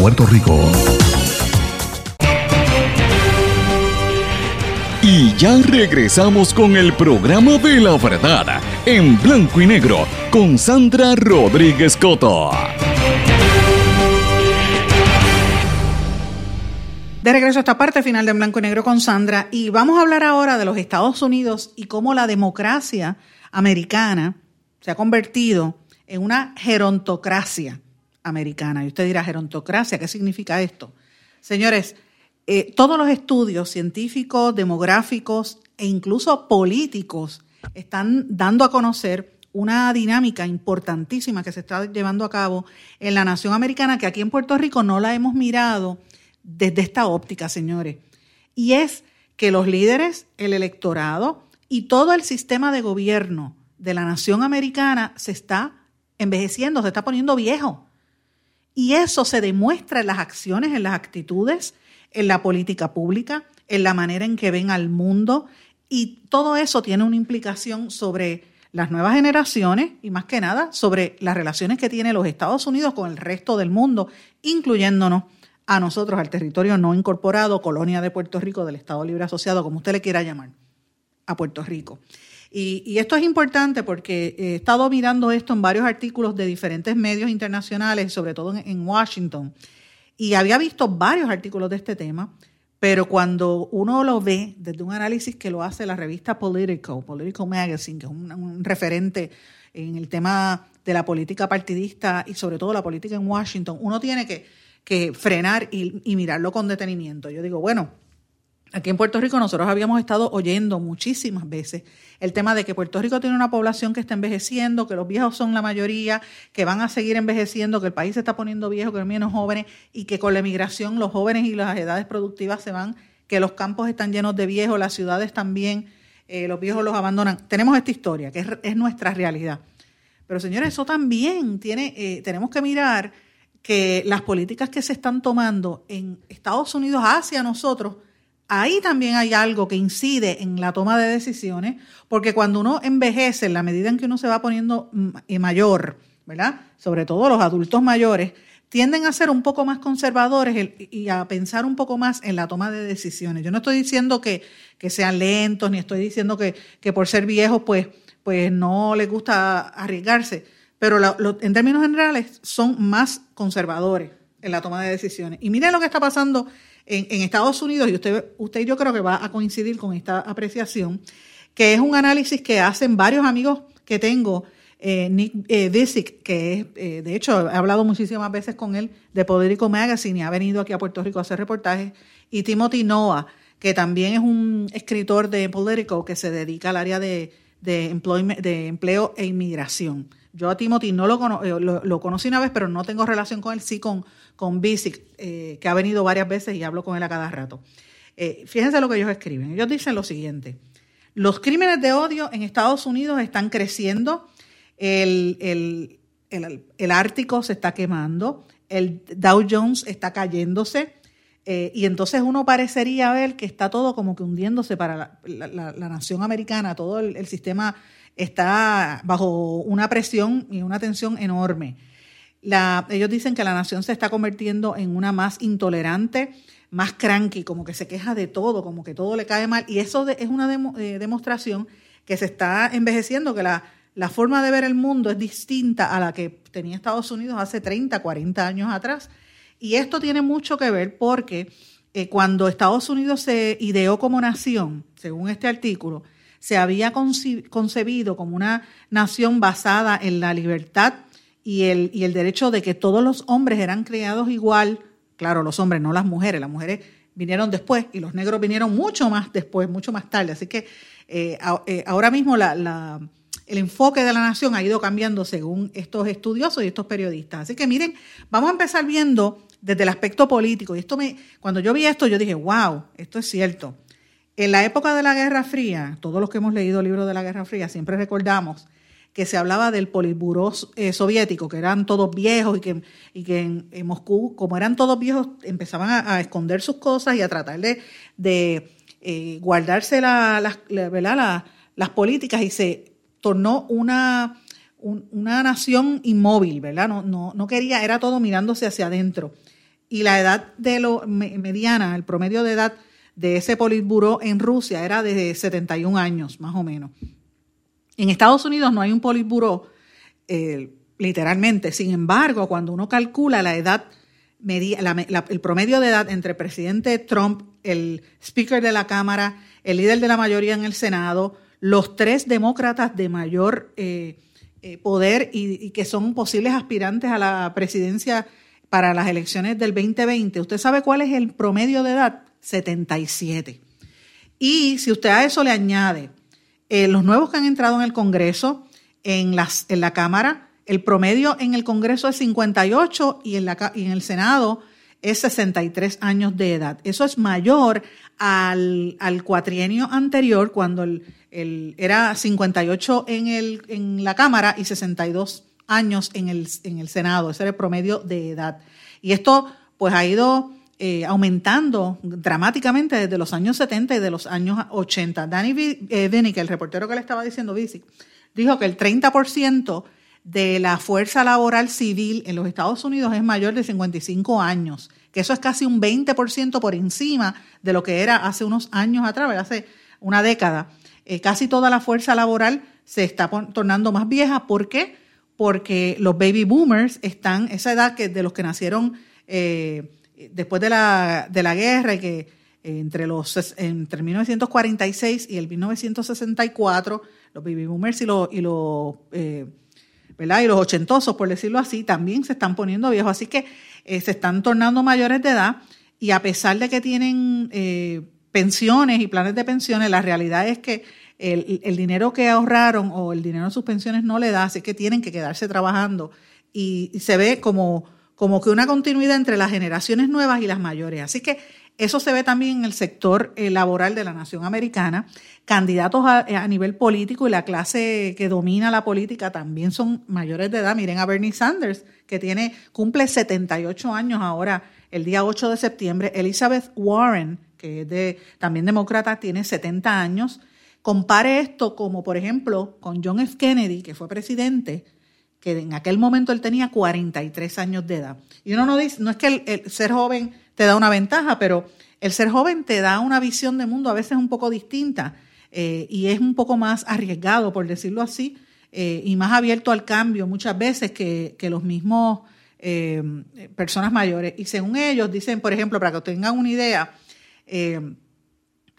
Puerto Rico. Y ya regresamos con el programa de la verdad, en blanco y negro, con Sandra Rodríguez Coto. De regreso a esta parte final de Blanco y Negro con Sandra y vamos a hablar ahora de los Estados Unidos y cómo la democracia americana se ha convertido en una gerontocracia americana. Y usted dirá, gerontocracia, ¿qué significa esto? Señores, eh, todos los estudios científicos, demográficos e incluso políticos están dando a conocer una dinámica importantísima que se está llevando a cabo en la nación americana que aquí en Puerto Rico no la hemos mirado desde esta óptica, señores. Y es que los líderes, el electorado y todo el sistema de gobierno de la nación americana se está envejeciendo, se está poniendo viejo. Y eso se demuestra en las acciones, en las actitudes, en la política pública, en la manera en que ven al mundo. Y todo eso tiene una implicación sobre las nuevas generaciones y más que nada sobre las relaciones que tiene los Estados Unidos con el resto del mundo, incluyéndonos a nosotros, al territorio no incorporado, colonia de Puerto Rico, del Estado Libre Asociado, como usted le quiera llamar, a Puerto Rico. Y, esto es importante porque he estado mirando esto en varios artículos de diferentes medios internacionales, sobre todo en, Washington, y había visto varios artículos de este tema, pero cuando uno lo ve desde un análisis que lo hace la revista Politico, Political Magazine, que es un referente en el tema de la política partidista y sobre todo la política en Washington, uno tiene que que frenar y, mirarlo con detenimiento. Yo digo, bueno, aquí en Puerto Rico nosotros habíamos estado oyendo muchísimas veces el tema de que Puerto Rico tiene una población que está envejeciendo, que los viejos son la mayoría, que van a seguir envejeciendo, que el país se está poniendo viejo, que hay menos jóvenes y que con la emigración los jóvenes y las edades productivas se van, que los campos están llenos de viejos, las ciudades también, eh, los viejos los abandonan. Tenemos esta historia, que es, nuestra realidad. Pero señores, eso también tiene, eh, tenemos que mirar que las políticas que se están tomando en Estados Unidos hacia nosotros, ahí también hay algo que incide en la toma de decisiones, porque cuando uno envejece, en la medida en que uno se va poniendo mm, eh, mayor, ¿verdad? Sobre todo los adultos mayores, tienden a ser un poco más conservadores y a pensar un poco más en la toma de decisiones. Yo no estoy diciendo que, sean lentos, ni estoy diciendo que, que por ser viejos, pues, pues no les gusta arriesgarse pero en términos generales son más conservadores en la toma de decisiones. Y miren lo que está pasando en, Estados Unidos, y usted, usted yo creo que va a coincidir con esta apreciación, que es un análisis que hacen varios amigos que tengo, eh, Nick eh, que es, eh, de hecho, he hablado muchísimas veces con él de Poderico Magazine y ha venido aquí a Puerto Rico a hacer reportajes, y Timothy Noah, que también es un escritor de Politico que se dedica al área de, de, de empleo e inmigración. Yo a Timothy no lo, eh, lo, conocí una vez, pero no tengo relación con él, sí con, con Bisic, eh, que ha venido varias veces y hablo con él a cada rato. Eh, fíjense lo que ellos escriben. Ellos dicen lo siguiente. Los crímenes de odio en Estados Unidos están creciendo, el, el, Ártico se está quemando, el Dow Jones está cayéndose, y entonces uno parecería ver que está todo como que hundiéndose para la, nación americana, todo el, sistema está bajo una presión y una tensión enorme. ellos dicen que la nación se está convirtiendo en una más intolerante, más cranky, como que se queja de todo, como que todo le cae mal. Y eso es una eh, demostración que se está envejeciendo, que la, forma de ver el mundo es distinta a la que tenía Estados Unidos hace 30, 40 años atrás. Y esto tiene mucho que ver porque eh, cuando Estados Unidos se ideó como nación, según este artículo, se había concebido como una nación basada en la libertad y el, y el derecho de que todos los hombres eran creados igual, claro, los hombres, no las mujeres, las mujeres vinieron después y los negros vinieron mucho más después, mucho más tarde. Así que eh, eh, ahora mismo la, el enfoque de la nación ha ido cambiando según estos estudiosos y estos periodistas. Así que miren, vamos a empezar viendo desde el aspecto político. Y esto me, cuando yo vi esto, yo dije, wow, esto es cierto. En la época de la Guerra Fría, todos los que hemos leído libros de la Guerra Fría siempre recordamos que se hablaba del Politburó eh, soviético, que eran todos viejos y que, y que en, Moscú, como eran todos viejos, empezaban a, esconder sus cosas y a tratar de, eh, guardarse las políticas y se tornó una, una nación inmóvil, ¿verdad? No, no, no quería, era todo mirándose hacia adentro. Y la edad de lo mediana, el promedio de edad de ese politburó en Rusia era de 71 años, más o menos. En Estados Unidos no hay un politburó, eh, literalmente. Sin embargo, cuando uno calcula la edad el promedio de edad entre el presidente Trump, el speaker de la Cámara, el líder de la mayoría en el Senado, los tres demócratas de mayor eh, eh, poder y, que son posibles aspirantes a la presidencia para las elecciones del 2020. ¿Usted sabe cuál es el promedio de edad? 77. Y si usted a eso le añade eh, los nuevos que han entrado en el Congreso, en, las, en la Cámara, el promedio en el Congreso es 58 y en, la, y en el Senado es 63 años de edad. Eso es mayor al, al cuatrienio anterior, cuando el, el, era 58 en, el, en la Cámara y 62 años en el, en el Senado. Ese era el promedio de edad. Y esto pues ha ido eh, aumentando dramáticamente desde los años 70 y de los años 80. Danny Vinnick, el reportero que le estaba diciendo, dijo que el 30% de la fuerza laboral civil en los Estados Unidos es mayor de 55 años, que eso es casi un 20% por encima de lo que era hace unos años atrás, hace una década. Eh, casi toda la fuerza laboral se está tornando más vieja. ¿Por qué? Porque los baby boomers están, esa edad que de los que nacieron eh, después de la, de la guerra y que eh, entre, los, entre 1946 y el 1964, los baby boomers y los, y los ¿verdad? Y los ochentosos, por decirlo así, también se están poniendo viejos. Así que eh, se están tornando mayores de edad y a pesar de que tienen eh, pensiones y planes de pensiones, la realidad es que el, dinero que ahorraron o el dinero de sus pensiones no le da, así que tienen que quedarse trabajando. Y, se ve como, como que una continuidad entre las generaciones nuevas y las mayores. Así que eso se ve también en el sector eh, laboral de la nación americana. Candidatos a, nivel político y la clase que domina la política también son mayores de edad. Miren a Bernie Sanders, que tiene, cumple 78 años ahora, el día 8 de septiembre. Elizabeth Warren, que es de, también demócrata, tiene 70 años. Compare esto como, por ejemplo, con John F. Kennedy, que fue presidente, que en aquel momento él tenía 43 años de edad. Y uno no dice, no es que el ser joven te da una ventaja, pero el ser joven te da una visión de mundo a veces un poco distinta eh, y es un poco más arriesgado, por decirlo así, eh, y más abierto al cambio muchas veces que, los mismos eh, personas mayores. Y según ellos, dicen, por ejemplo, para que tengan una idea,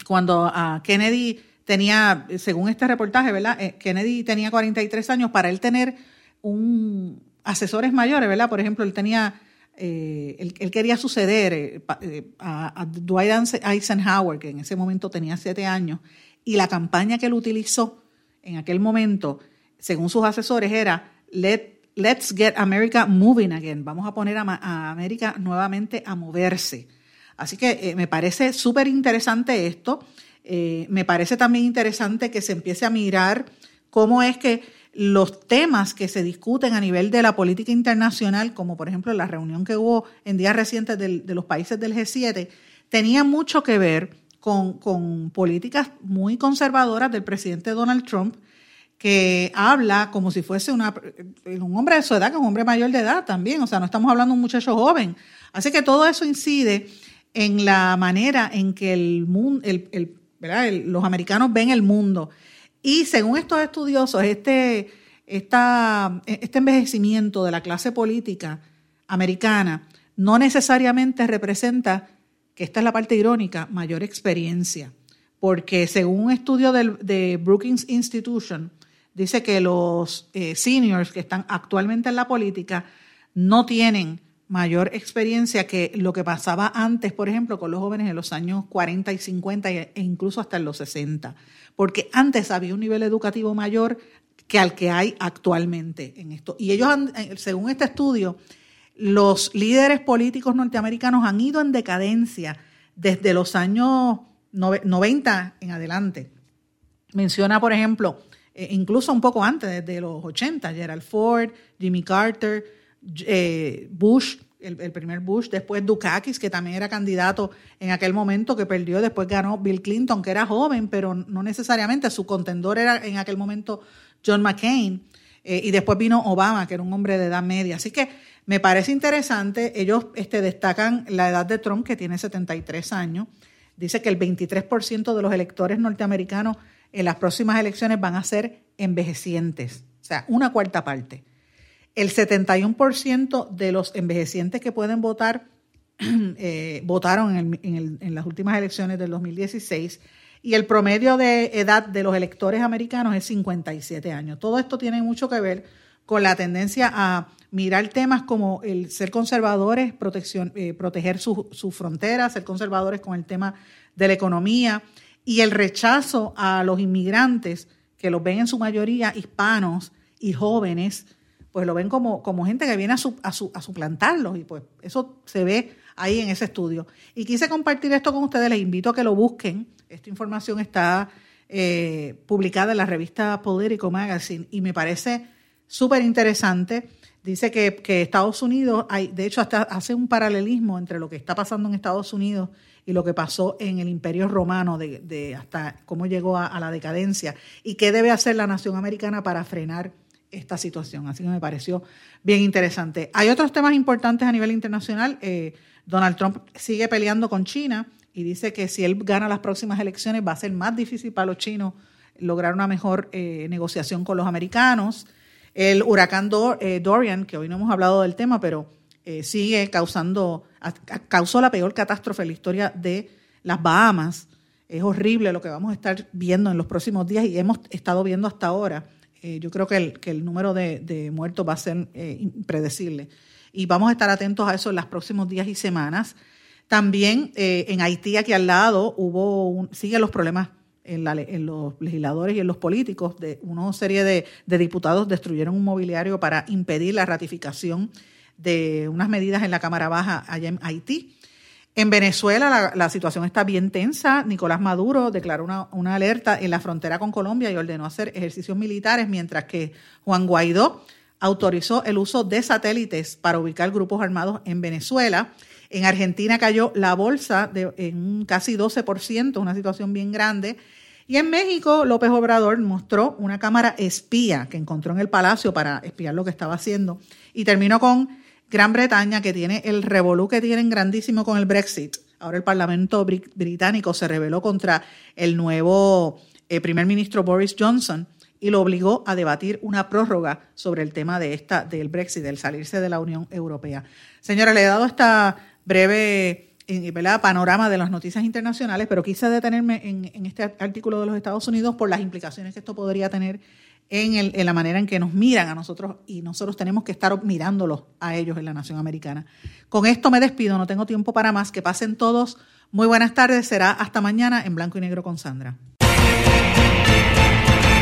cuando a Kennedy tenía, según este reportaje, ¿verdad? Kennedy tenía 43 años, para él tener un asesores mayores, ¿verdad? Por ejemplo, él tenía eh, él, quería suceder eh, eh, a, Dwight Eisenhower, que en ese momento tenía siete años, y la campaña que él utilizó en aquel momento, según sus asesores, era Let's get America moving again. Vamos a poner a, América nuevamente a moverse. Así que me parece súper interesante esto. me parece también interesante que se empiece a mirar cómo es que los temas que se discuten a nivel de la política internacional, como por ejemplo la reunión que hubo en días recientes de los países del G7, tenían mucho que ver con, políticas muy conservadoras del presidente Donald Trump, que habla como si fuese una, un hombre de su edad, que un hombre mayor de edad también, o sea, no estamos hablando de un muchacho joven. Así que todo eso incide en la manera en que el mundo, el, los americanos ven el mundo. Y según estos estudiosos, este, este envejecimiento de la clase política americana no necesariamente representa, que esta es la parte irónica, mayor experiencia. Porque según un estudio de Brookings Institution, dice que los eh, seniors que están actualmente en la política no tienen mayor experiencia que lo que pasaba antes, por ejemplo, con los jóvenes en los años 40 y 50 e incluso hasta en los 60 porque antes había un nivel educativo mayor que al que hay actualmente en esto. Y ellos, eh, según este estudio, los líderes políticos norteamericanos han ido en decadencia desde los años 90 en adelante. Menciona, por ejemplo, eh, incluso un poco antes, desde los 80, Gerald Ford, Jimmy Carter, eh, Bush, el, primer Bush, después Dukakis, que también era candidato en aquel momento, que perdió, después ganó Bill Clinton, que era joven, pero no necesariamente, su contendor era en aquel momento John McCain, eh, y después vino Obama, que era un hombre de edad media. Así que me parece interesante, ellos este, destacan la edad de Trump, que tiene 73 años, dice que el 23% de los electores norteamericanos en las próximas elecciones van a ser envejecientes, o sea, una cuarta parte. El 71% de los envejecientes que pueden votar eh, votaron en, las últimas elecciones del 2016 y el promedio de edad de los electores americanos es 57 años. Todo esto tiene mucho que ver con la tendencia a mirar temas como el ser conservadores, protección, eh, proteger sus su fronteras, ser conservadores con el tema de la economía y el rechazo a los inmigrantes, que los ven en su mayoría hispanos y jóvenes, pues lo ven como, como gente que viene a, su, a, su, a suplantarlos y pues eso se ve ahí en ese estudio. Y quise compartir esto con ustedes, les invito a que lo busquen. Esta información está eh, publicada en la revista Politico Magazine y me parece súper interesante. Dice que, Estados Unidos, hay, de hecho, hasta hace un paralelismo entre lo que está pasando en Estados Unidos y lo que pasó en el Imperio Romano, de, de hasta cómo llegó a, a, la decadencia y qué debe hacer la nación americana para frenar esta situación. Así que me pareció bien interesante. Hay otros temas importantes a nivel internacional. Eh, Donald Trump sigue peleando con China y dice que si él gana las próximas elecciones va a ser más difícil para los chinos lograr una mejor eh, negociación con los americanos. El huracán eh, Dorian, que hoy no hemos hablado del tema, pero sigue causando, causó la peor catástrofe en la historia de las Bahamas. Es horrible lo que vamos a estar viendo en los próximos días y hemos estado viendo hasta ahora. Yo creo que el, que el número de, muertos va a ser impredecible y vamos a estar atentos a eso en los próximos días y semanas. También eh, en Haití, aquí al lado, hubo un, siguen los problemas en, los legisladores y en los políticos. De una serie de, diputados destruyeron un mobiliario para impedir la ratificación de unas medidas en la Cámara Baja allá en Haití. En Venezuela la, situación está bien tensa. Nicolás Maduro declaró una, una, alerta en la frontera con Colombia y ordenó hacer ejercicios militares, mientras que Juan Guaidó autorizó el uso de satélites para ubicar grupos armados en Venezuela. En Argentina cayó la bolsa de, en casi 12%, una situación bien grande. Y en México, López Obrador mostró una cámara espía que encontró en el palacio para espiar lo que estaba haciendo. Y terminó con Gran Bretaña, que tiene el revolú que tienen grandísimo con el Brexit. Ahora el Parlamento británico se rebeló contra el nuevo eh, primer ministro Boris Johnson y lo obligó a debatir una prórroga sobre el tema de esta, del Brexit, del salirse de la Unión Europea. Señora, le he dado esta breve eh, panorama de las noticias internacionales, pero quise detenerme en, este artículo de los Estados Unidos por las implicaciones que esto podría tener en, en, la manera en que nos miran a nosotros y nosotros tenemos que estar mirándolos a ellos en la nación americana. Con esto me despido, no tengo tiempo para más. Que pasen todos. Muy buenas tardes, será hasta mañana en blanco y negro con Sandra.